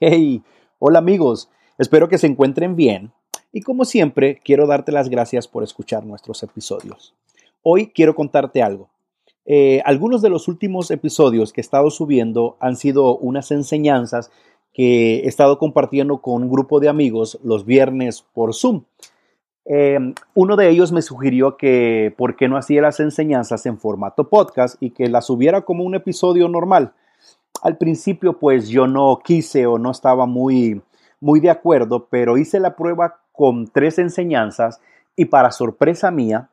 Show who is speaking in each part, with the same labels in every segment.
Speaker 1: Hey, hola amigos, espero que se encuentren bien y como siempre quiero darte las gracias por escuchar nuestros episodios. Hoy quiero contarte algo. Eh, algunos de los últimos episodios que he estado subiendo han sido unas enseñanzas que he estado compartiendo con un grupo de amigos los viernes por Zoom. Eh, uno de ellos me sugirió que por qué no hacía las enseñanzas en formato podcast y que las subiera como un episodio normal. Al principio pues yo no quise o no estaba muy, muy de acuerdo, pero hice la prueba con tres enseñanzas y para sorpresa mía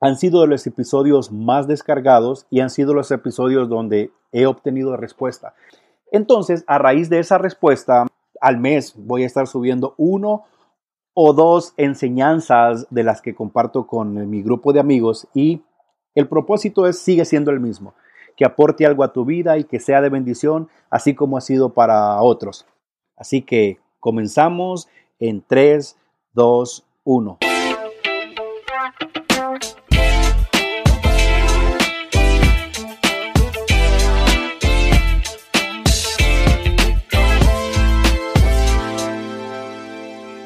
Speaker 1: han sido los episodios más descargados y han sido los episodios donde he obtenido respuesta. Entonces, a raíz de esa respuesta, al mes voy a estar subiendo uno o dos enseñanzas de las que comparto con mi grupo de amigos y el propósito es sigue siendo el mismo, que aporte algo a tu vida y que sea de bendición, así como ha sido para otros. Así que comenzamos en 3, 2, 1.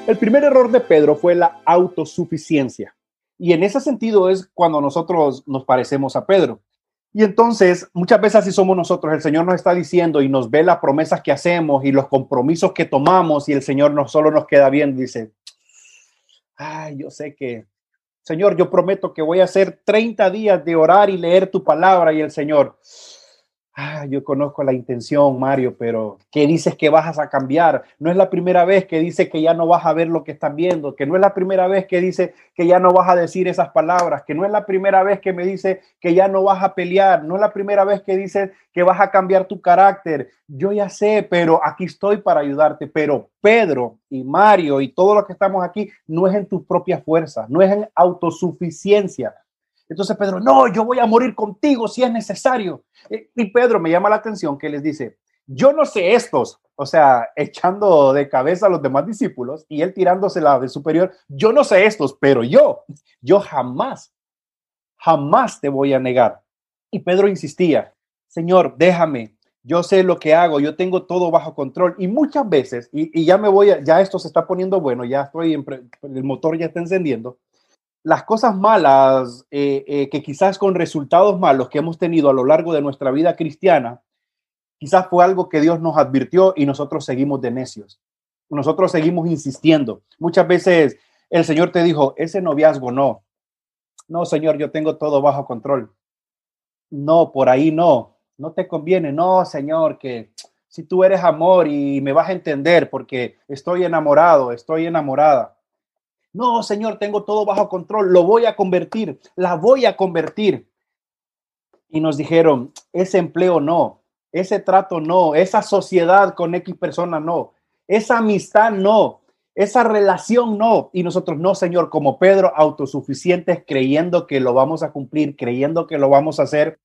Speaker 1: El primer error de Pedro fue la autosuficiencia. Y en ese sentido es cuando nosotros nos parecemos a Pedro. Y entonces, muchas veces así somos nosotros. El Señor nos está diciendo y nos ve las promesas que hacemos y los compromisos que tomamos y el Señor no solo nos queda bien, dice, ay, yo sé que, Señor, yo prometo que voy a hacer 30 días de orar y leer tu palabra y el Señor, Ah, yo conozco la intención, Mario, pero ¿qué dices que vas a cambiar? No es la primera vez que dice que ya no vas a ver lo que están viendo, que no es la primera vez que dice que ya no vas a decir esas palabras, que no es la primera vez que me dice que ya no vas a pelear, no es la primera vez que dice que vas a cambiar tu carácter. Yo ya sé, pero aquí estoy para ayudarte. Pero Pedro y Mario y todos los que estamos aquí no es en tus propias fuerzas, no es en autosuficiencia entonces Pedro, no, yo voy a morir contigo si es necesario. Eh, y Pedro me llama la atención que les dice, yo no sé estos, o sea, echando de cabeza a los demás discípulos y él tirándose la de superior, yo no sé estos, pero yo, yo jamás, jamás te voy a negar. Y Pedro insistía, Señor, déjame, yo sé lo que hago, yo tengo todo bajo control. Y muchas veces, y, ya me voy, a, ya esto se está poniendo bueno, ya estoy, en, el motor ya está encendiendo las cosas malas, eh, eh, que quizás con resultados malos que hemos tenido a lo largo de nuestra vida cristiana, quizás fue algo que Dios nos advirtió y nosotros seguimos de necios. Nosotros seguimos insistiendo. Muchas veces el Señor te dijo, ese noviazgo no. No, Señor, yo tengo todo bajo control. No, por ahí no. No te conviene. No, Señor, que si tú eres amor y me vas a entender porque estoy enamorado, estoy enamorada. No, Señor, tengo todo bajo control, lo voy a convertir, la voy a convertir. Y nos dijeron, ese empleo no, ese trato no, esa sociedad con X persona no, esa amistad no, esa relación no. Y nosotros no, Señor, como Pedro, autosuficientes, creyendo que lo vamos a cumplir, creyendo que lo vamos a hacer.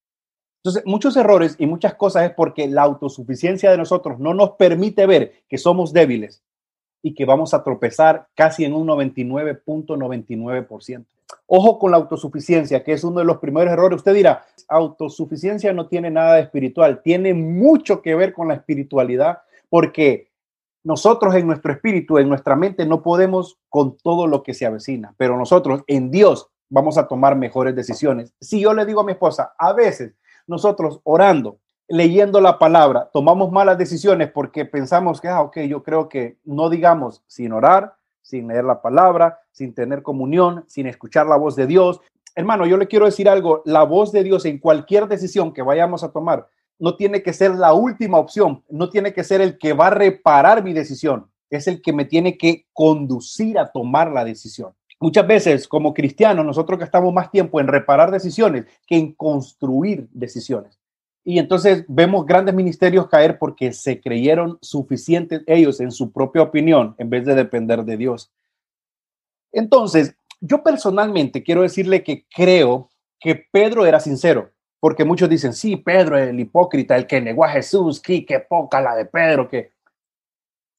Speaker 1: Entonces, muchos errores y muchas cosas es porque la autosuficiencia de nosotros no nos permite ver que somos débiles y que vamos a tropezar casi en un 99.99%. Ojo con la autosuficiencia, que es uno de los primeros errores. Usted dirá, autosuficiencia no tiene nada de espiritual, tiene mucho que ver con la espiritualidad, porque nosotros en nuestro espíritu, en nuestra mente, no podemos con todo lo que se avecina, pero nosotros en Dios vamos a tomar mejores decisiones. Si yo le digo a mi esposa, a veces nosotros orando, leyendo la palabra, tomamos malas decisiones porque pensamos que, ah, ok, yo creo que no digamos sin orar, sin leer la palabra, sin tener comunión, sin escuchar la voz de Dios. Hermano, yo le quiero decir algo, la voz de Dios en cualquier decisión que vayamos a tomar no tiene que ser la última opción, no tiene que ser el que va a reparar mi decisión, es el que me tiene que conducir a tomar la decisión. Muchas veces como cristianos, nosotros gastamos más tiempo en reparar decisiones que en construir decisiones. Y entonces vemos grandes ministerios caer porque se creyeron suficientes ellos en su propia opinión en vez de depender de Dios. Entonces, yo personalmente quiero decirle que creo que Pedro era sincero, porque muchos dicen, sí, Pedro, el hipócrita, el que negó a Jesús, que qué poca la de Pedro, que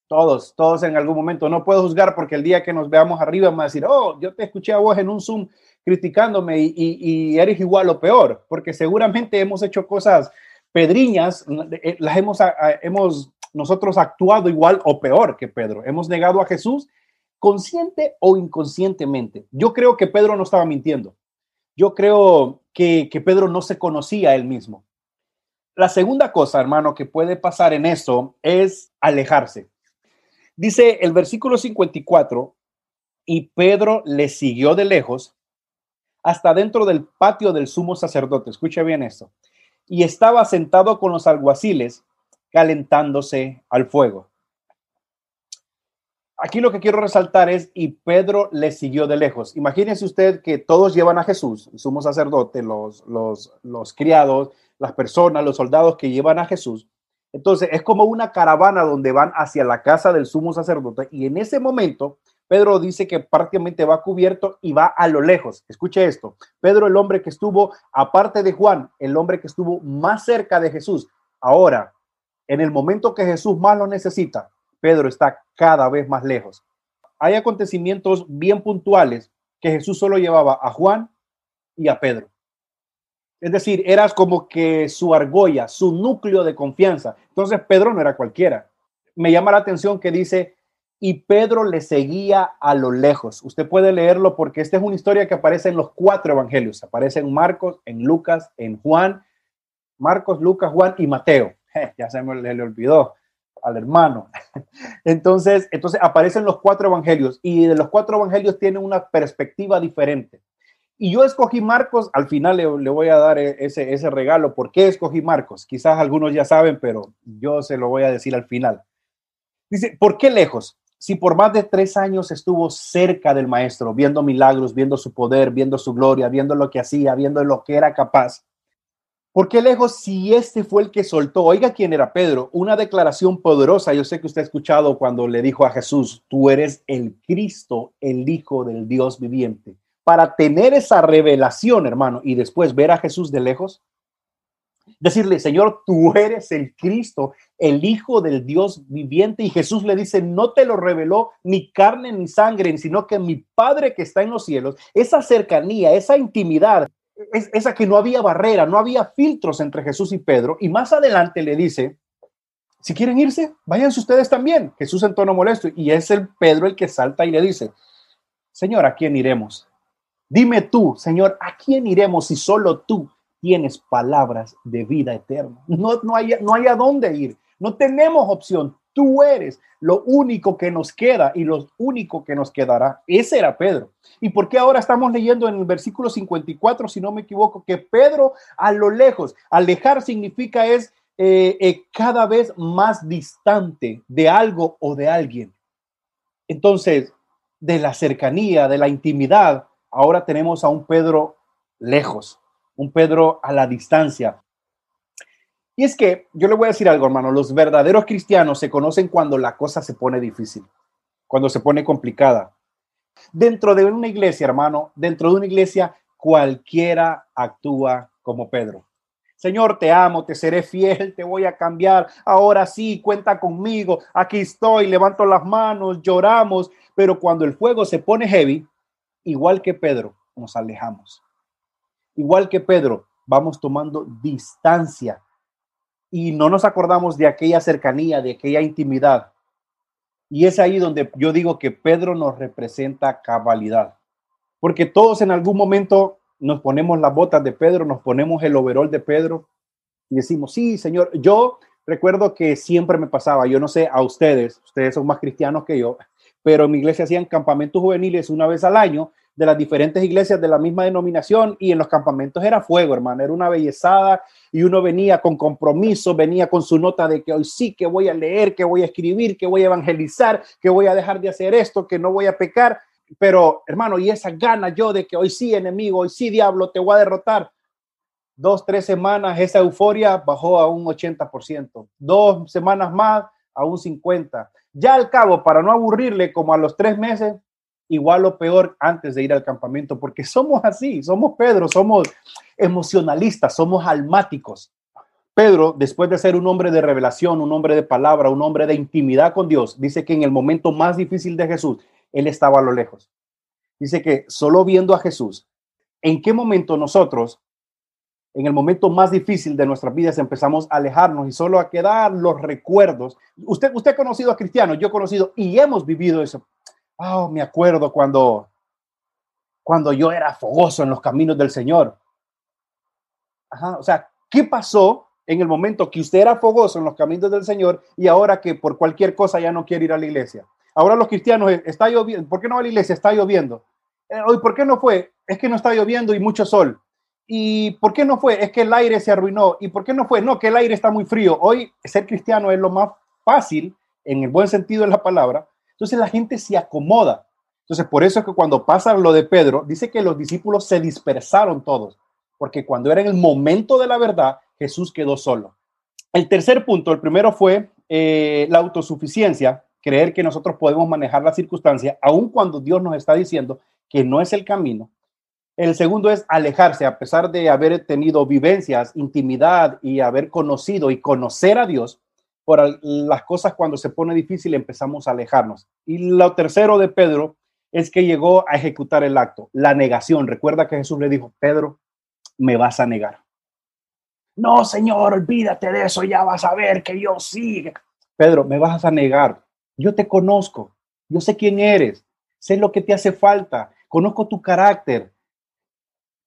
Speaker 1: todos, todos en algún momento, no puedo juzgar porque el día que nos veamos arriba me va a decir, oh, yo te escuché a vos en un Zoom criticándome y, eres igual o peor, porque seguramente hemos hecho cosas pedriñas eh, las hemos, hemos nosotros actuado igual o peor que Pedro. Hemos negado a Jesús consciente o inconscientemente. Yo creo que Pedro no estaba mintiendo. Yo creo que, que Pedro no se conocía a él mismo. La segunda cosa, hermano, que puede pasar en eso es alejarse. Dice el versículo 54, y Pedro le siguió de lejos hasta dentro del patio del sumo sacerdote. Escuche bien esto. Y estaba sentado con los alguaciles calentándose al fuego. Aquí lo que quiero resaltar es, y Pedro le siguió de lejos. Imagínese usted que todos llevan a Jesús, el sumo sacerdote, los, los, los criados, las personas, los soldados que llevan a Jesús. Entonces es como una caravana donde van hacia la casa del sumo sacerdote y en ese momento Pedro dice que prácticamente va cubierto y va a lo lejos. Escuche esto. Pedro, el hombre que estuvo, aparte de Juan, el hombre que estuvo más cerca de Jesús. Ahora, en el momento que Jesús más lo necesita, Pedro está cada vez más lejos. Hay acontecimientos bien puntuales que Jesús solo llevaba a Juan y a Pedro. Es decir, eras como que su argolla, su núcleo de confianza. Entonces Pedro no era cualquiera. Me llama la atención que dice, y Pedro le seguía a lo lejos. Usted puede leerlo porque esta es una historia que aparece en los cuatro evangelios. Aparece en Marcos, en Lucas, en Juan, Marcos, Lucas, Juan y Mateo. ya se me le, olvidó al hermano. Entonces, entonces aparecen los cuatro evangelios y de los cuatro evangelios tiene una perspectiva diferente. Y yo escogí Marcos, al final le, le, voy a dar e, ese, ese regalo. ¿Por qué escogí Marcos? Quizás algunos ya saben, pero yo se lo voy a decir al final. Dice, ¿por qué lejos? Si por más de tres años estuvo cerca del maestro, viendo milagros, viendo su poder, viendo su gloria, viendo lo que hacía, viendo lo que era capaz, ¿por qué lejos si este fue el que soltó? Oiga quién era Pedro, una declaración poderosa. Yo sé que usted ha escuchado cuando le dijo a Jesús, tú eres el Cristo, el Hijo del Dios viviente. Para tener esa revelación, hermano, y después ver a Jesús de lejos, decirle, Señor, tú eres el Cristo, el Hijo del Dios viviente. Y Jesús le dice, no te lo reveló ni carne ni sangre, sino que mi Padre que está en los cielos, esa cercanía, esa intimidad, es, esa que no había barrera, no había filtros entre Jesús y Pedro. Y más adelante le dice, si quieren irse, váyanse ustedes también. Jesús en tono molesto. Y es el Pedro el que salta y le dice, Señor, ¿a quién iremos? Dime tú, Señor, ¿a quién iremos si solo tú tienes palabras de vida eterna. No, no, hay, no hay a dónde ir. No tenemos opción. Tú eres lo único que nos queda y lo único que nos quedará. Ese era Pedro. ¿Y por qué ahora estamos leyendo en el versículo 54, si no me equivoco, que Pedro a lo lejos, alejar significa es eh, eh, cada vez más distante de algo o de alguien? Entonces, de la cercanía, de la intimidad, ahora tenemos a un Pedro lejos un Pedro a la distancia. Y es que yo le voy a decir algo, hermano, los verdaderos cristianos se conocen cuando la cosa se pone difícil, cuando se pone complicada. Dentro de una iglesia, hermano, dentro de una iglesia, cualquiera actúa como Pedro. Señor, te amo, te seré fiel, te voy a cambiar. Ahora sí, cuenta conmigo. Aquí estoy, levanto las manos, lloramos. Pero cuando el fuego se pone heavy, igual que Pedro, nos alejamos igual que Pedro, vamos tomando distancia. Y no nos acordamos de aquella cercanía, de aquella intimidad. Y es ahí donde yo digo que Pedro nos representa cabalidad, porque todos en algún momento nos ponemos las botas de Pedro, nos ponemos el overol de Pedro y decimos, sí, Señor, yo recuerdo que siempre me pasaba, yo no sé a ustedes, ustedes son más cristianos que yo, pero en mi iglesia hacían campamentos juveniles una vez al año de las diferentes iglesias de la misma denominación y en los campamentos era fuego, hermano, era una bellezada y uno venía con compromiso, venía con su nota de que hoy sí que voy a leer, que voy a escribir, que voy a evangelizar, que voy a dejar de hacer esto, que no voy a pecar, pero hermano, y esa gana yo de que hoy sí enemigo, hoy sí diablo, te voy a derrotar. Dos, tres semanas, esa euforia bajó a un 80%. Dos semanas más, a un 50%. Ya al cabo, para no aburrirle, como a los tres meses, igual o peor antes de ir al campamento, porque somos así, somos Pedro, somos emocionalistas, somos almáticos. Pedro, después de ser un hombre de revelación, un hombre de palabra, un hombre de intimidad con Dios, dice que en el momento más difícil de Jesús, él estaba a lo lejos. Dice que solo viendo a Jesús, ¿en qué momento nosotros en el momento más difícil de nuestras vidas empezamos a alejarnos y solo a quedar los recuerdos. Usted, usted ha conocido a cristianos, yo he conocido y hemos vivido eso. Oh, me acuerdo cuando, cuando yo era fogoso en los caminos del Señor. Ajá, o sea, ¿qué pasó en el momento que usted era fogoso en los caminos del Señor y ahora que por cualquier cosa ya no quiere ir a la iglesia? Ahora los cristianos, eh, está lloviendo, ¿por qué no va a la iglesia? Está lloviendo. Eh, hoy, ¿por qué no fue? Es que no está lloviendo y mucho sol. ¿Y por qué no fue? Es que el aire se arruinó. ¿Y por qué no fue? No, que el aire está muy frío. Hoy ser cristiano es lo más fácil, en el buen sentido de la palabra. Entonces la gente se acomoda. Entonces por eso es que cuando pasa lo de Pedro, dice que los discípulos se dispersaron todos, porque cuando era en el momento de la verdad, Jesús quedó solo. El tercer punto, el primero fue eh, la autosuficiencia, creer que nosotros podemos manejar la circunstancia, aun cuando Dios nos está diciendo que no es el camino. El segundo es alejarse, a pesar de haber tenido vivencias, intimidad y haber conocido y conocer a Dios, por las cosas cuando se pone difícil empezamos a alejarnos. Y lo tercero de Pedro es que llegó a ejecutar el acto, la negación. Recuerda que Jesús le dijo, Pedro, me vas a negar. No, Señor, olvídate de eso, ya vas a ver que yo sigue. Pedro, me vas a negar. Yo te conozco, yo sé quién eres, sé lo que te hace falta, conozco tu carácter,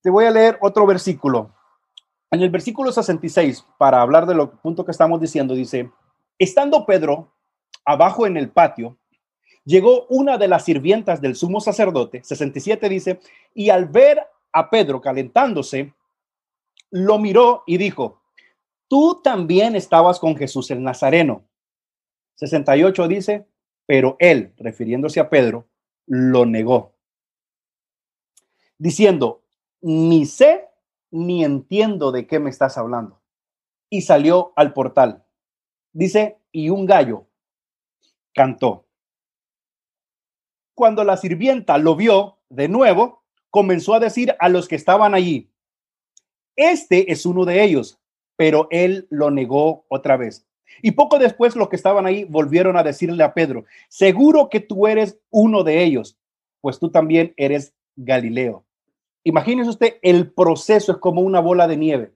Speaker 1: te voy a leer otro versículo. En el versículo 66, para hablar de lo punto que estamos diciendo, dice, estando Pedro abajo en el patio, llegó una de las sirvientas del sumo sacerdote, 67 dice, y al ver a Pedro calentándose, lo miró y dijo, tú también estabas con Jesús el Nazareno. 68 dice, pero él, refiriéndose a Pedro, lo negó, diciendo, ni sé ni entiendo de qué me estás hablando. Y salió al portal. Dice, y un gallo cantó. Cuando la sirvienta lo vio de nuevo, comenzó a decir a los que estaban allí, este es uno de ellos, pero él lo negó otra vez. Y poco después los que estaban ahí volvieron a decirle a Pedro, seguro que tú eres uno de ellos, pues tú también eres Galileo. Imagínese usted, el proceso es como una bola de nieve.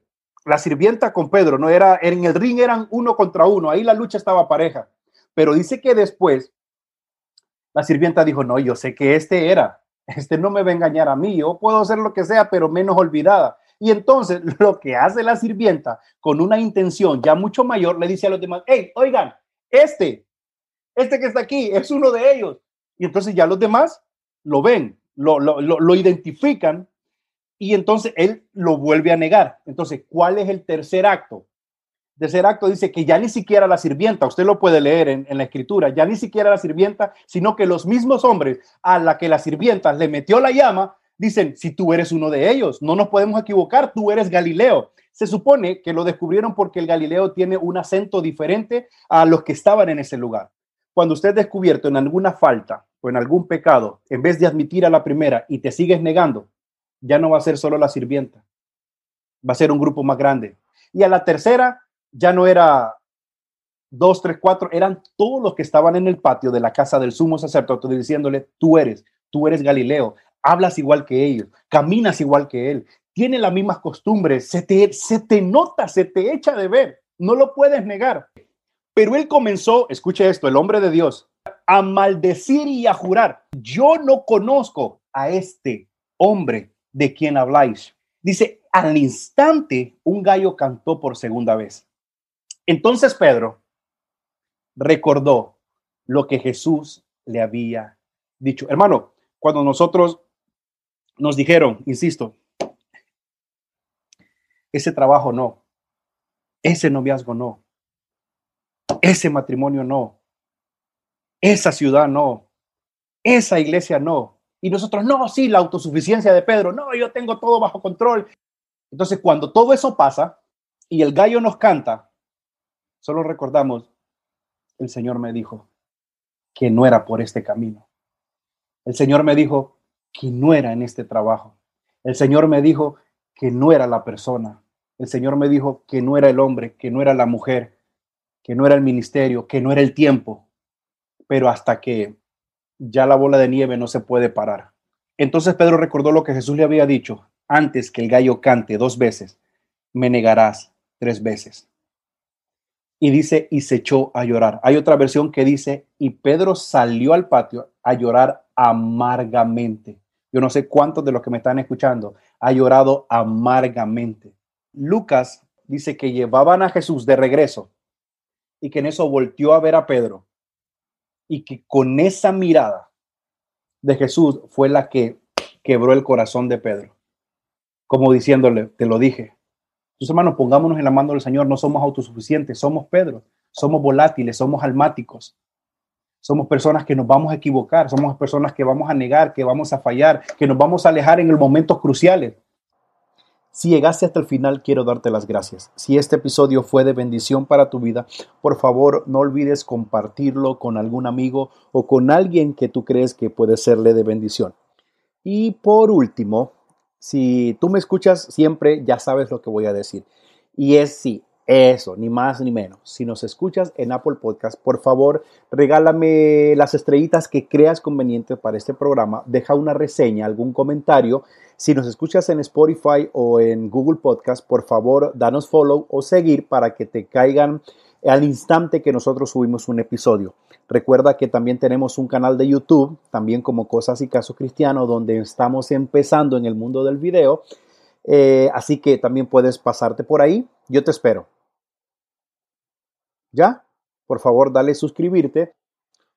Speaker 1: La sirvienta con Pedro, no era en el ring eran uno contra uno, ahí la lucha estaba pareja. Pero dice que después la sirvienta dijo, "No, yo sé que este era. Este no me va a engañar a mí. Yo puedo hacer lo que sea, pero menos olvidada." Y entonces lo que hace la sirvienta con una intención ya mucho mayor le dice a los demás, "Hey, oigan, este, este que está aquí es uno de ellos." Y entonces ya los demás lo ven, lo, lo, lo, lo identifican y entonces él lo vuelve a negar. Entonces, ¿cuál es el tercer acto? El tercer acto dice que ya ni siquiera la sirvienta, usted lo puede leer en, la escritura, ya ni siquiera la sirvienta, sino que los mismos hombres a la que la sirvienta le metió la llama, dicen, si tú eres uno de ellos, no nos podemos equivocar, tú eres Galileo. Se supone que lo descubrieron porque el Galileo tiene un acento diferente a los que estaban en ese lugar. Cuando usted es descubierto en alguna falta o en algún pecado, en vez de admitir a la primera y te sigues negando, ya no va a ser solo la sirvienta, va a ser un grupo más grande. Y a la tercera ya no era dos, tres, cuatro, eran todos los que estaban en el patio de la casa del sumo sacerdote diciéndole, tú eres, tú eres Galileo, hablas igual que ellos, caminas igual que él, tiene las mismas costumbres, se te, se te nota, se te echa de ver, no lo puedes negar. Pero él comenzó, escuche esto, el hombre de Dios, a maldecir y a jurar, yo no conozco a este hombre de quien habláis. Dice, al instante un gallo cantó por segunda vez. Entonces Pedro recordó lo que Jesús le había dicho. Hermano, cuando nosotros nos dijeron, insisto, ese trabajo no, ese noviazgo no, ese matrimonio no, esa ciudad no, esa iglesia no, y nosotros, no, sí, la autosuficiencia de Pedro, no, yo tengo todo bajo control. Entonces, cuando todo eso pasa y el gallo nos canta, solo recordamos, el Señor me dijo que no era por este camino. El Señor me dijo que no era en este trabajo. El Señor me dijo que no era la persona. El Señor me dijo que no era el hombre, que no era la mujer, que no era el ministerio, que no era el tiempo. Pero hasta que ya la bola de nieve no se puede parar. Entonces Pedro recordó lo que Jesús le había dicho antes que el gallo cante dos veces. me negarás tres veces. Y dice, y se echó a llorar. Hay otra versión que dice, y Pedro salió al patio a llorar amargamente. Yo no sé cuántos de los que me están escuchando ha llorado amargamente. Lucas dice que llevaban a Jesús de regreso y que en eso volteó a ver a Pedro y que con esa mirada de Jesús fue la que quebró el corazón de Pedro, como diciéndole, te lo dije. Entonces, hermanos, pongámonos en la mano del Señor, no somos autosuficientes, somos Pedro, somos volátiles, somos almáticos, somos personas que nos vamos a equivocar, somos personas que vamos a negar, que vamos a fallar, que nos vamos a alejar en los momentos cruciales. Si llegaste hasta el final, quiero darte las gracias. Si este episodio fue de bendición para tu vida, por favor no olvides compartirlo con algún amigo o con alguien que tú crees que puede serle de bendición. Y por último, si tú me escuchas siempre, ya sabes lo que voy a decir. Y es sí, eso, ni más ni menos. Si nos escuchas en Apple Podcast, por favor, regálame las estrellitas que creas conveniente para este programa. Deja una reseña, algún comentario. Si nos escuchas en Spotify o en Google Podcast, por favor, danos follow o seguir para que te caigan al instante que nosotros subimos un episodio. Recuerda que también tenemos un canal de YouTube, también como Cosas y Casos Cristianos, donde estamos empezando en el mundo del video. Eh, así que también puedes pasarte por ahí. Yo te espero. ¿Ya? Por favor, dale suscribirte.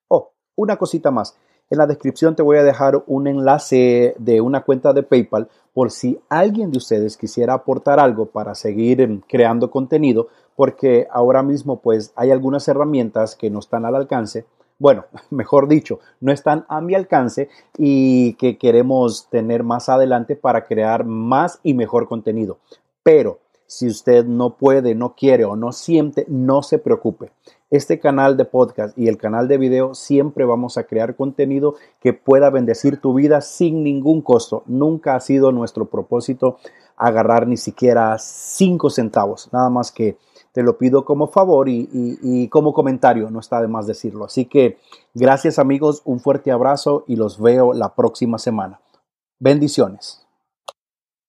Speaker 1: Oh, una cosita más. En la descripción te voy a dejar un enlace de una cuenta de PayPal por si alguien de ustedes quisiera aportar algo para seguir creando contenido, porque ahora mismo pues hay algunas herramientas que no están al alcance. Bueno, mejor dicho, no están a mi alcance y que queremos tener más adelante para crear más y mejor contenido. Pero si usted no puede, no quiere o no siente, no se preocupe. Este canal de podcast y el canal de video siempre vamos a crear contenido que pueda bendecir tu vida sin ningún costo. Nunca ha sido nuestro propósito agarrar ni siquiera cinco centavos. Nada más que te lo pido como favor y, como comentario, no está de más decirlo. Así que gracias amigos, un fuerte abrazo y los veo la próxima semana. Bendiciones.